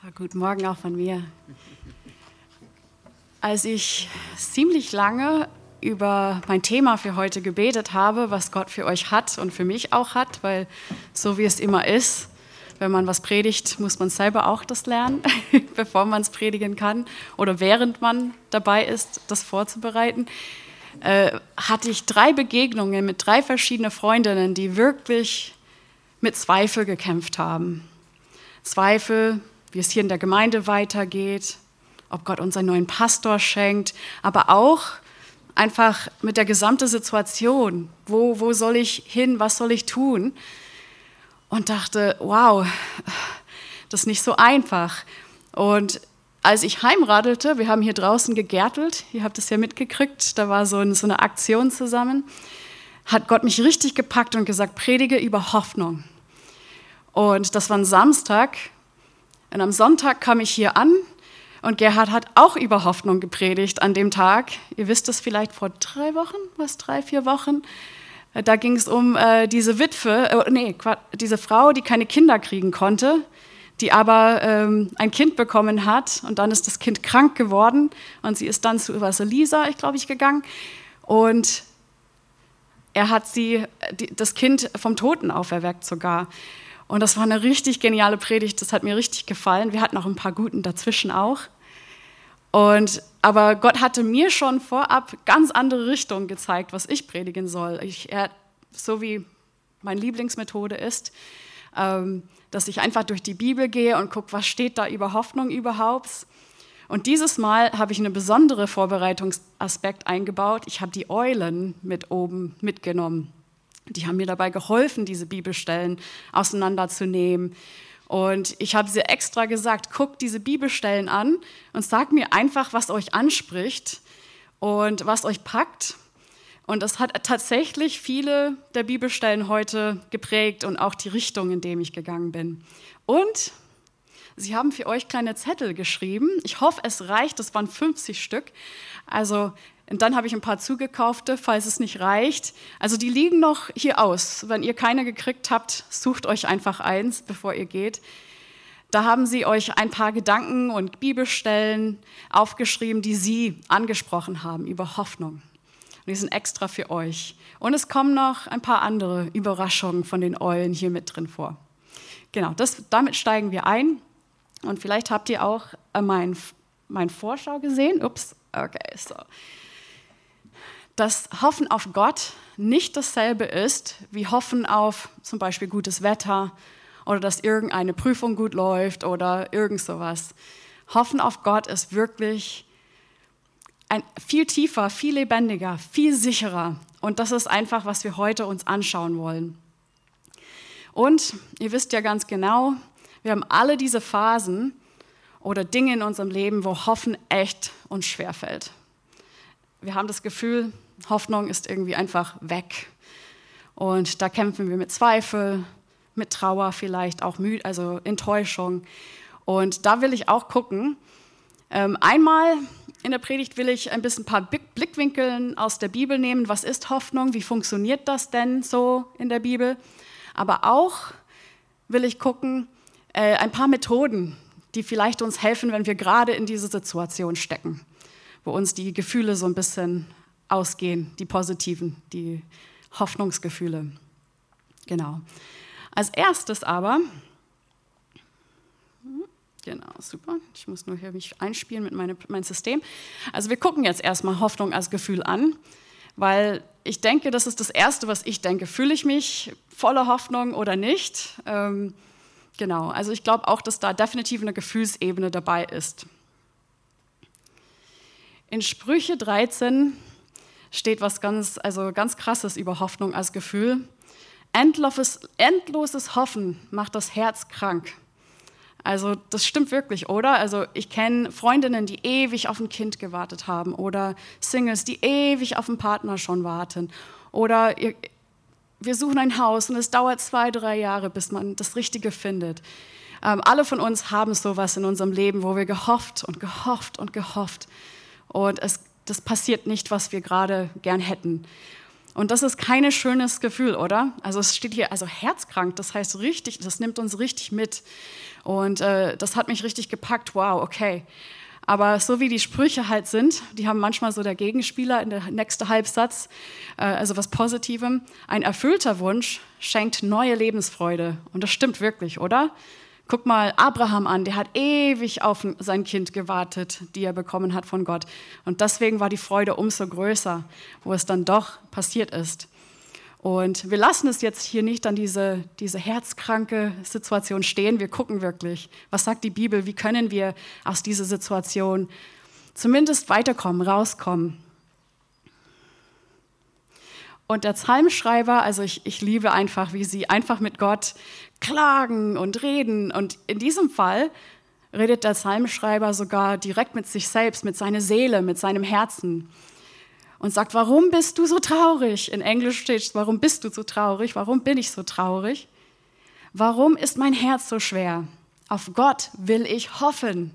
So, guten Morgen auch von mir. Als ich ziemlich lange über mein Thema für heute gebetet habe, was Gott für euch hat und für mich auch hat, weil so wie es immer ist, wenn man was predigt, muss man selber auch das lernen, bevor man es predigen kann oder während man dabei ist, das vorzubereiten, äh, hatte ich drei Begegnungen mit drei verschiedenen Freundinnen, die wirklich mit Zweifel gekämpft haben. Zweifel, wie es hier in der Gemeinde weitergeht, ob Gott uns einen neuen Pastor schenkt, aber auch einfach mit der gesamten Situation. Wo, wo soll ich hin? Was soll ich tun? Und dachte, wow, das ist nicht so einfach. Und als ich heimradelte, wir haben hier draußen gegärtelt, ihr habt es ja mitgekriegt, da war so, ein, so eine Aktion zusammen, hat Gott mich richtig gepackt und gesagt, predige über Hoffnung. Und das war ein Samstag. Und am Sonntag kam ich hier an und Gerhard hat auch über Hoffnung gepredigt an dem Tag. Ihr wisst es vielleicht vor drei Wochen, was, drei, vier Wochen. Äh, da ging es um äh, diese Witwe, äh, nee, diese Frau, die keine Kinder kriegen konnte, die aber ähm, ein Kind bekommen hat und dann ist das Kind krank geworden und sie ist dann zu Lisa, ich glaube ich, gegangen und er hat sie, die, das Kind vom Toten auferweckt sogar. Und das war eine richtig geniale Predigt, das hat mir richtig gefallen. Wir hatten auch ein paar guten dazwischen auch. Und, aber Gott hatte mir schon vorab ganz andere Richtungen gezeigt, was ich predigen soll. Ich, er, so wie meine Lieblingsmethode ist, ähm, dass ich einfach durch die Bibel gehe und gucke, was steht da über Hoffnung überhaupt. Und dieses Mal habe ich einen besonderen Vorbereitungsaspekt eingebaut. Ich habe die Eulen mit oben mitgenommen. Die haben mir dabei geholfen, diese Bibelstellen auseinanderzunehmen. Und ich habe sie extra gesagt, guckt diese Bibelstellen an und sagt mir einfach, was euch anspricht und was euch packt. Und das hat tatsächlich viele der Bibelstellen heute geprägt und auch die Richtung, in der ich gegangen bin. Und sie haben für euch kleine Zettel geschrieben. Ich hoffe, es reicht. Das waren 50 Stück. Also und dann habe ich ein paar zugekaufte, falls es nicht reicht. Also die liegen noch hier aus. Wenn ihr keine gekriegt habt, sucht euch einfach eins, bevor ihr geht. Da haben sie euch ein paar Gedanken und Bibelstellen aufgeschrieben, die sie angesprochen haben über Hoffnung. Und die sind extra für euch. Und es kommen noch ein paar andere Überraschungen von den Eulen hier mit drin vor. Genau, das, damit steigen wir ein. Und vielleicht habt ihr auch äh, mein, mein Vorschau gesehen. Ups, okay, so dass Hoffen auf Gott nicht dasselbe ist wie Hoffen auf zum Beispiel gutes Wetter oder dass irgendeine Prüfung gut läuft oder irgend sowas. Hoffen auf Gott ist wirklich ein, viel tiefer, viel lebendiger, viel sicherer. Und das ist einfach, was wir heute uns anschauen wollen. Und ihr wisst ja ganz genau, wir haben alle diese Phasen oder Dinge in unserem Leben, wo Hoffen echt uns schwerfällt. Wir haben das Gefühl, Hoffnung ist irgendwie einfach weg. Und da kämpfen wir mit Zweifel, mit Trauer vielleicht, auch Müd, also Enttäuschung. Und da will ich auch gucken. Ähm, einmal in der Predigt will ich ein bisschen ein paar Blickwinkeln aus der Bibel nehmen. Was ist Hoffnung? Wie funktioniert das denn so in der Bibel? Aber auch will ich gucken, äh, ein paar Methoden, die vielleicht uns helfen, wenn wir gerade in dieser Situation stecken, wo uns die Gefühle so ein bisschen ausgehen, die positiven, die Hoffnungsgefühle. Genau. Als erstes aber, genau, super, ich muss nur hier mich einspielen mit meine, meinem System. Also wir gucken jetzt erstmal Hoffnung als Gefühl an, weil ich denke, das ist das Erste, was ich denke. Fühle ich mich voller Hoffnung oder nicht? Ähm, genau, also ich glaube auch, dass da definitiv eine Gefühlsebene dabei ist. In Sprüche 13 steht was ganz, also ganz Krasses über Hoffnung als Gefühl. Endloses, endloses Hoffen macht das Herz krank. Also das stimmt wirklich, oder? Also ich kenne Freundinnen, die ewig auf ein Kind gewartet haben oder Singles, die ewig auf einen Partner schon warten. Oder wir suchen ein Haus und es dauert zwei, drei Jahre, bis man das Richtige findet. Ähm, alle von uns haben sowas in unserem Leben, wo wir gehofft und gehofft und gehofft und es das passiert nicht, was wir gerade gern hätten. Und das ist kein schönes Gefühl, oder? Also es steht hier, also herzkrank, das heißt richtig, das nimmt uns richtig mit. Und äh, das hat mich richtig gepackt, wow, okay. Aber so wie die Sprüche halt sind, die haben manchmal so der Gegenspieler in der nächste Halbsatz, äh, also was Positivem. Ein erfüllter Wunsch schenkt neue Lebensfreude. Und das stimmt wirklich, oder? Guck mal Abraham an, der hat ewig auf sein Kind gewartet, die er bekommen hat von Gott. Und deswegen war die Freude umso größer, wo es dann doch passiert ist. Und wir lassen es jetzt hier nicht an diese, diese herzkranke Situation stehen. Wir gucken wirklich, was sagt die Bibel, wie können wir aus dieser Situation zumindest weiterkommen, rauskommen. Und der Psalmschreiber, also ich, ich liebe einfach, wie sie einfach mit Gott klagen und reden. Und in diesem Fall redet der Psalmschreiber sogar direkt mit sich selbst, mit seiner Seele, mit seinem Herzen. Und sagt, warum bist du so traurig? In Englisch steht warum bist du so traurig? Warum bin ich so traurig? Warum ist mein Herz so schwer? Auf Gott will ich hoffen.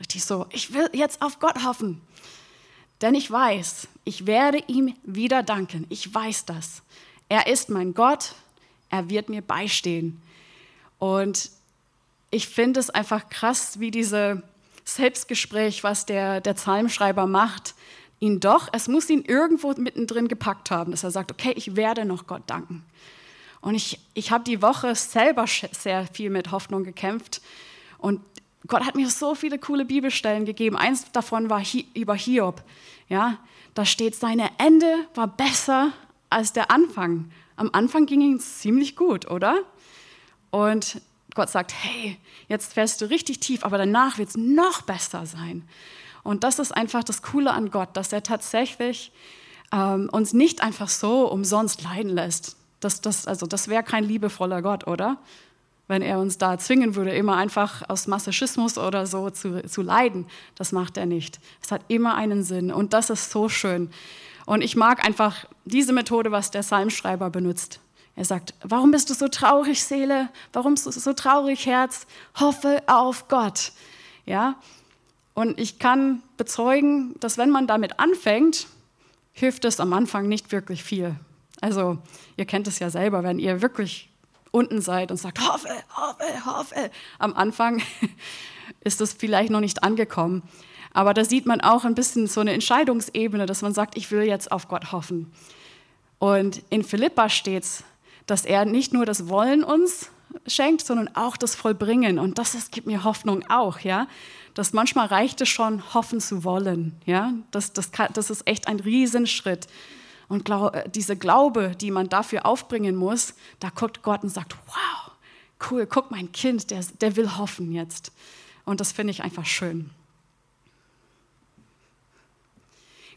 Richtig so, ich will jetzt auf Gott hoffen. Denn ich weiß, ich werde ihm wieder danken. Ich weiß das. Er ist mein Gott. Er wird mir beistehen. Und ich finde es einfach krass, wie dieses Selbstgespräch, was der, der Psalmschreiber macht, ihn doch, es muss ihn irgendwo mittendrin gepackt haben, dass er sagt, okay, ich werde noch Gott danken. Und ich, ich habe die Woche selber sehr viel mit Hoffnung gekämpft. Und Gott hat mir so viele coole Bibelstellen gegeben. Eins davon war über Hiob. Ja, da steht, seine Ende war besser als der Anfang. Am Anfang ging es ziemlich gut, oder? Und Gott sagt, hey, jetzt fährst du richtig tief, aber danach wird es noch besser sein. Und das ist einfach das Coole an Gott, dass er tatsächlich ähm, uns nicht einfach so umsonst leiden lässt. Das, das, also das wäre kein liebevoller Gott, oder? Wenn er uns da zwingen würde, immer einfach aus Masochismus oder so zu, zu leiden. Das macht er nicht. Es hat immer einen Sinn und das ist so schön. Und ich mag einfach diese Methode, was der Psalmschreiber benutzt. Er sagt, warum bist du so traurig, Seele? Warum bist du so traurig, Herz? Hoffe auf Gott. Ja? Und ich kann bezeugen, dass wenn man damit anfängt, hilft es am Anfang nicht wirklich viel. Also, ihr kennt es ja selber, wenn ihr wirklich unten seid und sagt, hoffe, hoffe, hoffe. Am Anfang ist das vielleicht noch nicht angekommen. Aber da sieht man auch ein bisschen so eine Entscheidungsebene, dass man sagt, ich will jetzt auf Gott hoffen. Und in Philippa steht es, dass er nicht nur das Wollen uns schenkt, sondern auch das Vollbringen. Und das ist, gibt mir Hoffnung auch, ja. Dass manchmal reicht es schon, hoffen zu wollen, ja. Das, das, kann, das ist echt ein Riesenschritt. Und äh, diese Glaube, die man dafür aufbringen muss, da guckt Gott und sagt, wow, cool, guck mein Kind, der, der will hoffen jetzt. Und das finde ich einfach schön.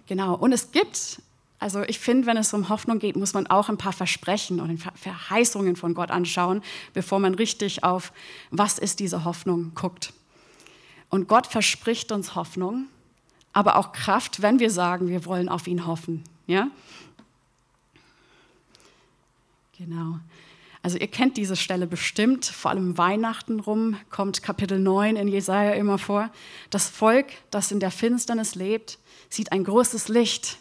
Genau, und es gibt, also ich finde, wenn es um Hoffnung geht, muss man auch ein paar Versprechen und Verheißungen von Gott anschauen, bevor man richtig auf, was ist diese Hoffnung, guckt. Und Gott verspricht uns Hoffnung, aber auch Kraft, wenn wir sagen, wir wollen auf ihn hoffen. Ja? Genau. Also ihr kennt diese Stelle bestimmt, vor allem Weihnachten rum kommt Kapitel 9 in Jesaja immer vor. Das Volk, das in der Finsternis lebt, sieht ein großes Licht.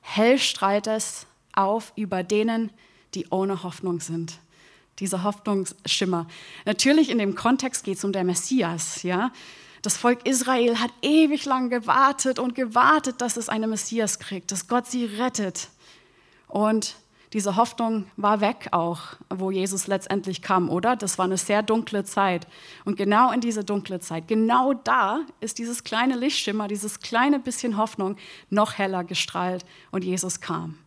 Hell strahlt es auf über denen, die ohne Hoffnung sind. Dieser Hoffnungsschimmer. Natürlich in dem Kontext geht es um der Messias, ja. Das Volk Israel hat ewig lang gewartet und gewartet, dass es einen Messias kriegt, dass Gott sie rettet. Und diese Hoffnung war weg auch, wo Jesus letztendlich kam, oder? Das war eine sehr dunkle Zeit. Und genau in diese dunkle Zeit, genau da ist dieses kleine Lichtschimmer, dieses kleine bisschen Hoffnung noch heller gestrahlt und Jesus kam.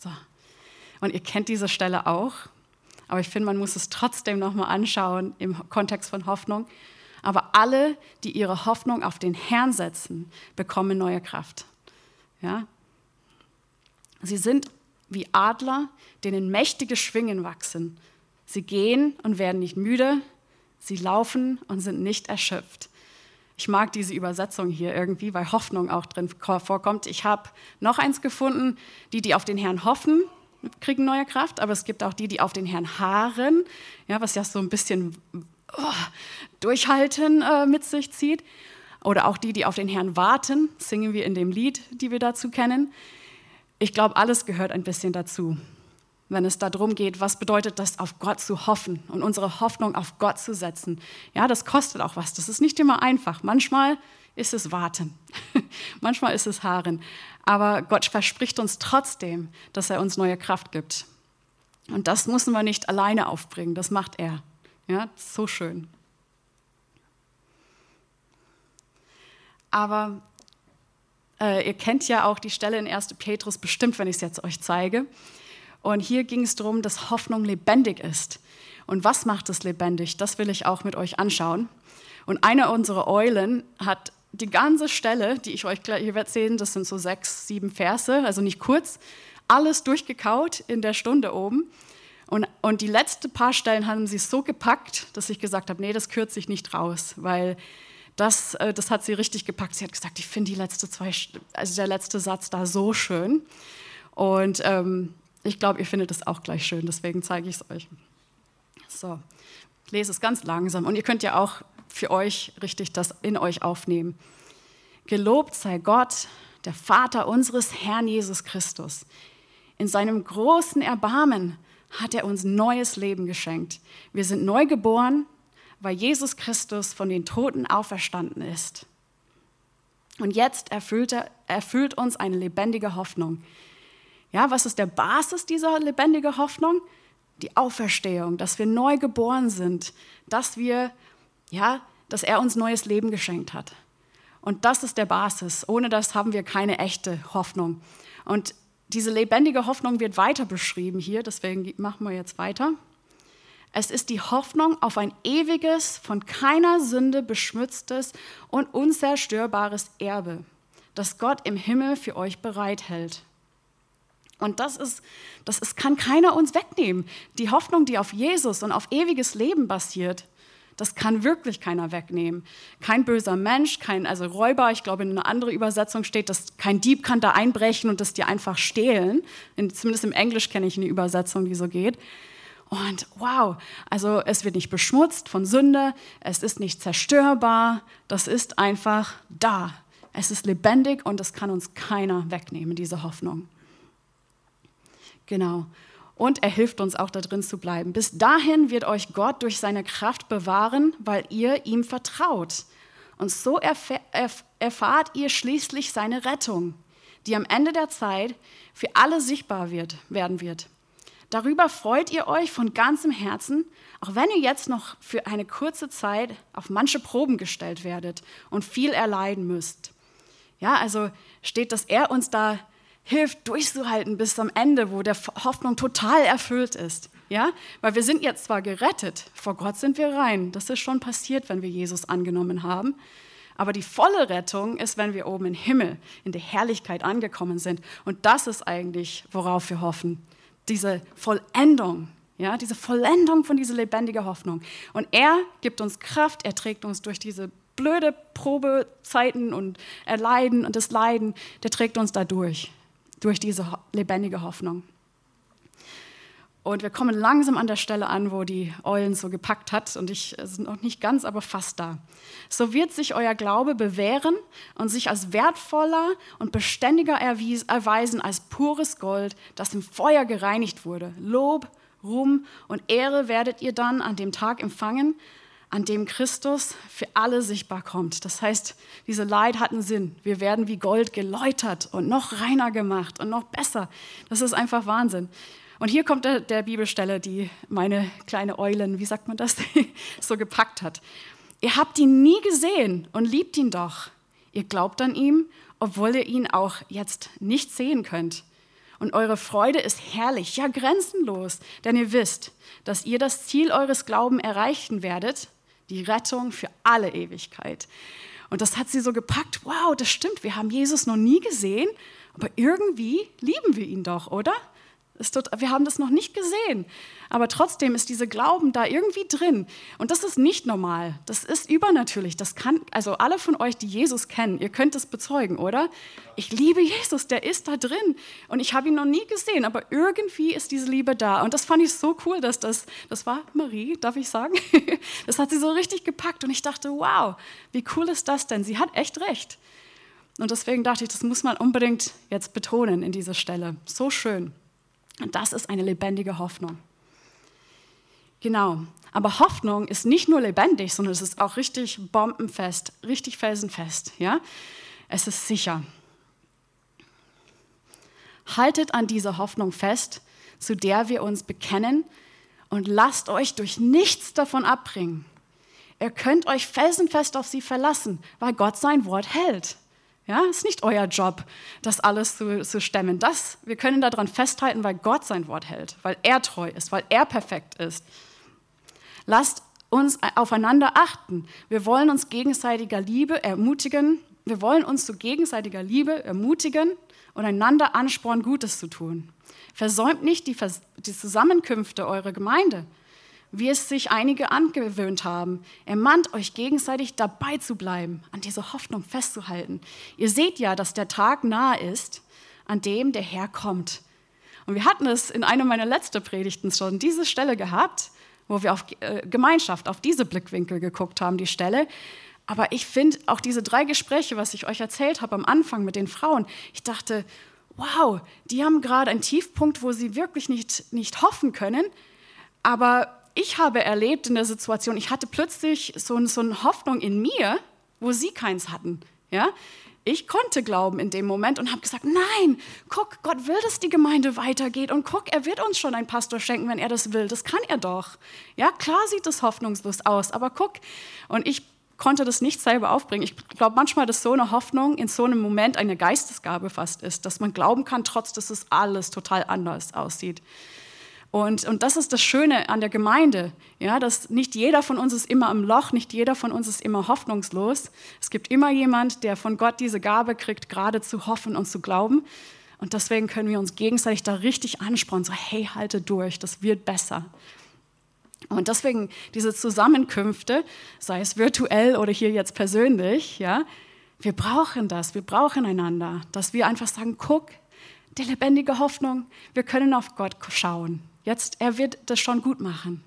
So. Und ihr kennt diese Stelle auch, aber ich finde, man muss es trotzdem nochmal anschauen im Kontext von Hoffnung. Aber alle, die ihre Hoffnung auf den Herrn setzen, bekommen neue Kraft. Ja? Sie sind wie Adler, denen mächtige Schwingen wachsen. Sie gehen und werden nicht müde, sie laufen und sind nicht erschöpft. Ich mag diese Übersetzung hier irgendwie, weil Hoffnung auch drin vorkommt. Ich habe noch eins gefunden, die, die auf den Herrn hoffen, kriegen neue Kraft, aber es gibt auch die, die auf den Herrn haaren, ja, was ja so ein bisschen oh, Durchhalten äh, mit sich zieht. oder auch die, die auf den Herrn warten, singen wir in dem Lied, die wir dazu kennen. Ich glaube, alles gehört ein bisschen dazu, wenn es darum geht, was bedeutet das, auf Gott zu hoffen und unsere Hoffnung auf Gott zu setzen. Ja, das kostet auch was. Das ist nicht immer einfach. Manchmal ist es Warten, manchmal ist es Haaren. Aber Gott verspricht uns trotzdem, dass er uns neue Kraft gibt. Und das müssen wir nicht alleine aufbringen, das macht er. Ja, so schön. Aber äh, ihr kennt ja auch die Stelle in 1. Petrus bestimmt, wenn ich es jetzt euch zeige. Und hier ging es darum, dass Hoffnung lebendig ist. Und was macht es lebendig? Das will ich auch mit euch anschauen. Und eine unserer Eulen hat die ganze Stelle, die ich euch gleich hier sehen, das sind so sechs, sieben Verse, also nicht kurz, alles durchgekaut in der Stunde oben. Und, und die letzten paar Stellen haben sie so gepackt, dass ich gesagt habe, nee, das kürze ich nicht raus, weil das, äh, das hat sie richtig gepackt. Sie hat gesagt, ich finde die letzte zwei, also der letzte Satz da so schön. Und ähm, ich glaube, ihr findet es auch gleich schön, deswegen zeige ich es euch. So, lese es ganz langsam und ihr könnt ja auch für euch richtig das in euch aufnehmen. Gelobt sei Gott, der Vater unseres Herrn Jesus Christus. In seinem großen Erbarmen hat er uns neues Leben geschenkt. Wir sind neu geboren, weil Jesus Christus von den Toten auferstanden ist. Und jetzt erfüllt, er, erfüllt uns eine lebendige Hoffnung. Ja, was ist der Basis dieser lebendigen Hoffnung? Die Auferstehung, dass wir neu geboren sind, dass wir, ja, dass er uns neues Leben geschenkt hat. Und das ist der Basis. Ohne das haben wir keine echte Hoffnung. Und diese lebendige Hoffnung wird weiter beschrieben hier, deswegen machen wir jetzt weiter. Es ist die Hoffnung auf ein ewiges, von keiner Sünde beschmutztes und unzerstörbares Erbe, das Gott im Himmel für euch bereithält. Und das ist, das ist, kann keiner uns wegnehmen. Die Hoffnung, die auf Jesus und auf ewiges Leben basiert, das kann wirklich keiner wegnehmen. Kein böser Mensch, kein also Räuber, ich glaube in einer anderen Übersetzung steht, dass kein Dieb kann da einbrechen und das dir einfach stehlen. In, zumindest im Englisch kenne ich eine Übersetzung, die so geht. Und wow, also es wird nicht beschmutzt von Sünde, es ist nicht zerstörbar, das ist einfach da. Es ist lebendig und das kann uns keiner wegnehmen, diese Hoffnung. Genau. Und er hilft uns auch da drin zu bleiben. Bis dahin wird euch Gott durch seine Kraft bewahren, weil ihr ihm vertraut. Und so erfahrt ihr schließlich seine Rettung, die am Ende der Zeit für alle sichtbar wird, werden wird. Darüber freut ihr euch von ganzem Herzen, auch wenn ihr jetzt noch für eine kurze Zeit auf manche Proben gestellt werdet und viel erleiden müsst. Ja, also steht, dass er uns da hilft, durchzuhalten bis zum Ende, wo der Hoffnung total erfüllt ist. Ja, weil wir sind jetzt zwar gerettet, vor Gott sind wir rein. Das ist schon passiert, wenn wir Jesus angenommen haben. Aber die volle Rettung ist, wenn wir oben im Himmel, in der Herrlichkeit angekommen sind. Und das ist eigentlich, worauf wir hoffen diese Vollendung, ja, diese Vollendung von dieser lebendigen Hoffnung. Und er gibt uns Kraft, er trägt uns durch diese blöde Probezeiten und Erleiden und das Leiden, der trägt uns da durch, diese lebendige Hoffnung. Und wir kommen langsam an der Stelle an, wo die Eulen so gepackt hat. Und ich sind noch nicht ganz, aber fast da. So wird sich euer Glaube bewähren und sich als wertvoller und beständiger erweisen als pures Gold, das im Feuer gereinigt wurde. Lob, Ruhm und Ehre werdet ihr dann an dem Tag empfangen, an dem Christus für alle sichtbar kommt. Das heißt, diese Leid hat einen Sinn. Wir werden wie Gold geläutert und noch reiner gemacht und noch besser. Das ist einfach Wahnsinn. Und hier kommt der, der Bibelstelle, die meine kleine Eulen, wie sagt man das, so gepackt hat. Ihr habt ihn nie gesehen und liebt ihn doch. Ihr glaubt an ihm, obwohl ihr ihn auch jetzt nicht sehen könnt. Und eure Freude ist herrlich, ja grenzenlos, denn ihr wisst, dass ihr das Ziel eures Glaubens erreichen werdet, die Rettung für alle Ewigkeit. Und das hat sie so gepackt, wow, das stimmt, wir haben Jesus noch nie gesehen, aber irgendwie lieben wir ihn doch, oder? Wir haben das noch nicht gesehen. Aber trotzdem ist dieser Glauben da irgendwie drin. Und das ist nicht normal. Das ist übernatürlich. Das kann, also alle von euch, die Jesus kennen, ihr könnt es bezeugen, oder? Ich liebe Jesus, der ist da drin. Und ich habe ihn noch nie gesehen, aber irgendwie ist diese Liebe da. Und das fand ich so cool, dass das, das war Marie, darf ich sagen? Das hat sie so richtig gepackt. Und ich dachte, wow, wie cool ist das denn? Sie hat echt recht. Und deswegen dachte ich, das muss man unbedingt jetzt betonen in dieser Stelle. So schön. Und das ist eine lebendige Hoffnung. Genau. Aber Hoffnung ist nicht nur lebendig, sondern es ist auch richtig bombenfest, richtig felsenfest. Ja? Es ist sicher. Haltet an dieser Hoffnung fest, zu der wir uns bekennen, und lasst euch durch nichts davon abbringen. Ihr könnt euch felsenfest auf sie verlassen, weil Gott sein Wort hält. Ja, ist nicht euer Job, das alles zu, zu stemmen. Das, wir können daran festhalten, weil Gott sein Wort hält, weil er treu ist, weil er perfekt ist. Lasst uns aufeinander achten. Wir wollen uns gegenseitiger Liebe ermutigen. Wir wollen uns zu gegenseitiger Liebe ermutigen und einander anspornen, Gutes zu tun. Versäumt nicht die, die Zusammenkünfte eurer Gemeinde wie es sich einige angewöhnt haben. Ermahnt euch gegenseitig dabei zu bleiben, an dieser Hoffnung festzuhalten. Ihr seht ja, dass der Tag nahe ist, an dem der Herr kommt. Und wir hatten es in einer meiner letzten Predigten schon, diese Stelle gehabt, wo wir auf äh, Gemeinschaft, auf diese Blickwinkel geguckt haben, die Stelle. Aber ich finde auch diese drei Gespräche, was ich euch erzählt habe am Anfang mit den Frauen, ich dachte, wow, die haben gerade einen Tiefpunkt, wo sie wirklich nicht, nicht hoffen können, aber ich habe erlebt in der Situation, ich hatte plötzlich so, so eine Hoffnung in mir, wo sie keins hatten. Ja? Ich konnte glauben in dem Moment und habe gesagt, nein, guck, Gott will, dass die Gemeinde weitergeht und guck, er wird uns schon einen Pastor schenken, wenn er das will. Das kann er doch. Ja, klar sieht das hoffnungslos aus, aber guck. Und ich konnte das nicht selber aufbringen. Ich glaube manchmal, dass so eine Hoffnung in so einem Moment eine Geistesgabe fast ist, dass man glauben kann, trotz dass es alles total anders aussieht. Und, und das ist das Schöne an der Gemeinde, ja, dass nicht jeder von uns ist immer im Loch, nicht jeder von uns ist immer hoffnungslos. Es gibt immer jemand, der von Gott diese Gabe kriegt, gerade zu hoffen und zu glauben. Und deswegen können wir uns gegenseitig da richtig anspornen, so hey, halte durch, das wird besser. Und deswegen diese Zusammenkünfte, sei es virtuell oder hier jetzt persönlich, ja, wir brauchen das, wir brauchen einander, dass wir einfach sagen, guck, die lebendige Hoffnung, wir können auf Gott schauen. Jetzt, er wird das schon gut machen.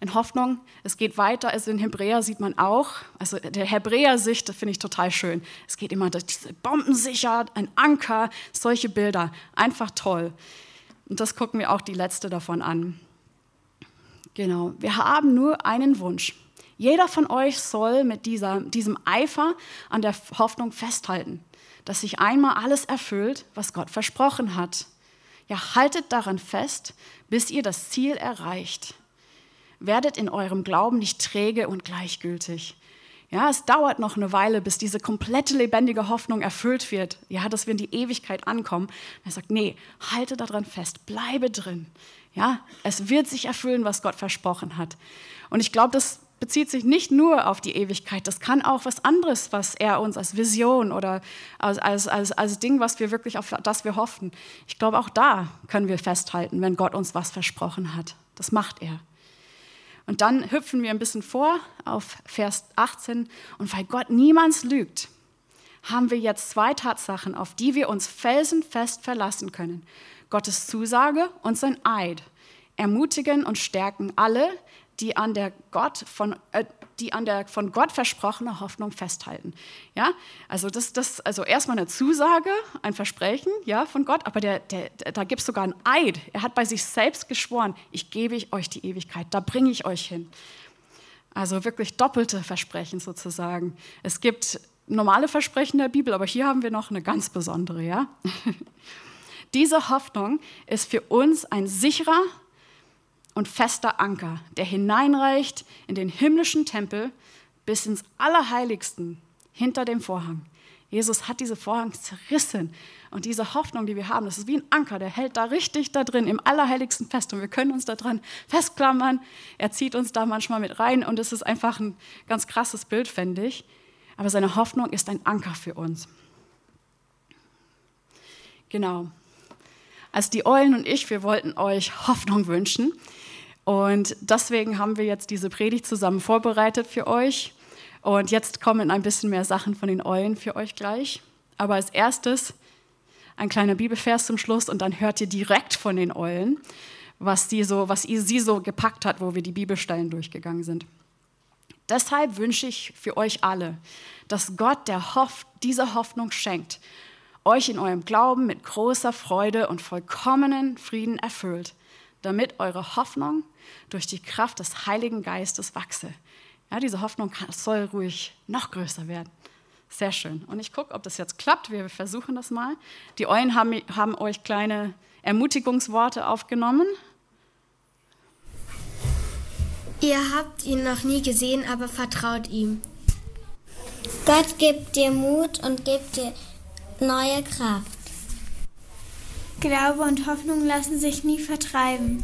In Hoffnung, es geht weiter, also in Hebräer sieht man auch, also der Hebräer-Sicht, das finde ich total schön. Es geht immer diese Bombensicher, ein Anker, solche Bilder, einfach toll. Und das gucken wir auch die letzte davon an. Genau, wir haben nur einen Wunsch. Jeder von euch soll mit dieser, diesem Eifer an der Hoffnung festhalten dass sich einmal alles erfüllt, was Gott versprochen hat. Ja, haltet daran fest, bis ihr das Ziel erreicht. Werdet in eurem Glauben nicht träge und gleichgültig. Ja, es dauert noch eine Weile, bis diese komplette lebendige Hoffnung erfüllt wird. Ja, dass wir in die Ewigkeit ankommen. Er sagt, nee, halte daran fest, bleibe drin. Ja, es wird sich erfüllen, was Gott versprochen hat. Und ich glaube, das bezieht sich nicht nur auf die Ewigkeit, das kann auch was anderes, was er uns als Vision oder als, als, als, als Ding, was wir wirklich auf das wir hoffen. Ich glaube, auch da können wir festhalten, wenn Gott uns was versprochen hat. Das macht er. Und dann hüpfen wir ein bisschen vor auf Vers 18. Und weil Gott niemals lügt, haben wir jetzt zwei Tatsachen, auf die wir uns felsenfest verlassen können. Gottes Zusage und sein Eid ermutigen und stärken alle, die an der Gott von, äh, die an der von Gott versprochene Hoffnung festhalten. Ja, also das, das, also erstmal eine Zusage, ein Versprechen, ja, von Gott, aber der, der, der da gibt es sogar einen Eid. Er hat bei sich selbst geschworen: Ich gebe euch die Ewigkeit, da bringe ich euch hin. Also wirklich doppelte Versprechen sozusagen. Es gibt normale Versprechen der Bibel, aber hier haben wir noch eine ganz besondere, ja. Diese Hoffnung ist für uns ein sicherer und fester Anker, der hineinreicht in den himmlischen Tempel bis ins Allerheiligsten hinter dem Vorhang. Jesus hat diese Vorhang zerrissen und diese Hoffnung, die wir haben, das ist wie ein Anker, der hält da richtig da drin im Allerheiligsten fest und wir können uns da dran festklammern. Er zieht uns da manchmal mit rein und es ist einfach ein ganz krasses Bild, fände ich. Aber seine Hoffnung ist ein Anker für uns. Genau. Also die Eulen und ich, wir wollten euch Hoffnung wünschen. Und deswegen haben wir jetzt diese Predigt zusammen vorbereitet für euch. Und jetzt kommen ein bisschen mehr Sachen von den Eulen für euch gleich. Aber als erstes ein kleiner Bibelvers zum Schluss und dann hört ihr direkt von den Eulen, was, die so, was sie so gepackt hat, wo wir die Bibelstellen durchgegangen sind. Deshalb wünsche ich für euch alle, dass Gott der Hoff, diese Hoffnung schenkt, euch in eurem Glauben mit großer Freude und vollkommenen Frieden erfüllt, damit eure Hoffnung durch die Kraft des Heiligen Geistes wachse. Ja, diese Hoffnung soll ruhig noch größer werden. Sehr schön. Und ich gucke, ob das jetzt klappt. Wir versuchen das mal. Die Eulen haben, haben euch kleine Ermutigungsworte aufgenommen. Ihr habt ihn noch nie gesehen, aber vertraut ihm. Gott gibt dir Mut und gibt dir neue Kraft. Glaube und Hoffnung lassen sich nie vertreiben.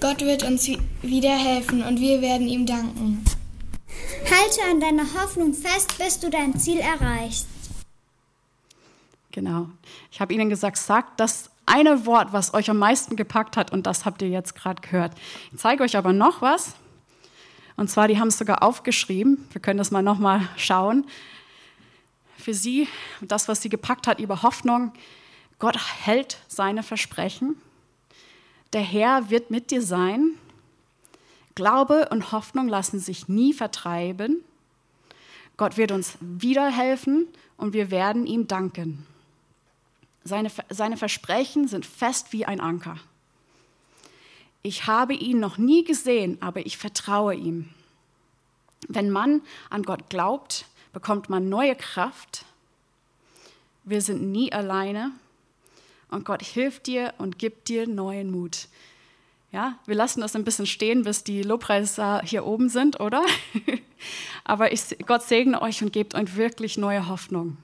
Gott wird uns wieder helfen und wir werden ihm danken. Halte an deiner Hoffnung fest, bis du dein Ziel erreichst. Genau. Ich habe Ihnen gesagt, sagt das eine Wort, was euch am meisten gepackt hat, und das habt ihr jetzt gerade gehört. Ich zeige euch aber noch was. Und zwar, die haben es sogar aufgeschrieben. Wir können das mal nochmal schauen. Für sie, das, was sie gepackt hat über Hoffnung, Gott hält seine Versprechen. Der Herr wird mit dir sein. Glaube und Hoffnung lassen sich nie vertreiben. Gott wird uns wieder helfen und wir werden ihm danken. Seine, seine Versprechen sind fest wie ein Anker. Ich habe ihn noch nie gesehen, aber ich vertraue ihm. Wenn man an Gott glaubt, bekommt man neue Kraft. Wir sind nie alleine und Gott hilft dir und gibt dir neuen Mut. Ja, wir lassen das ein bisschen stehen, bis die Lobpreiser hier oben sind, oder? Aber ich, Gott segne euch und gebt euch wirklich neue Hoffnung.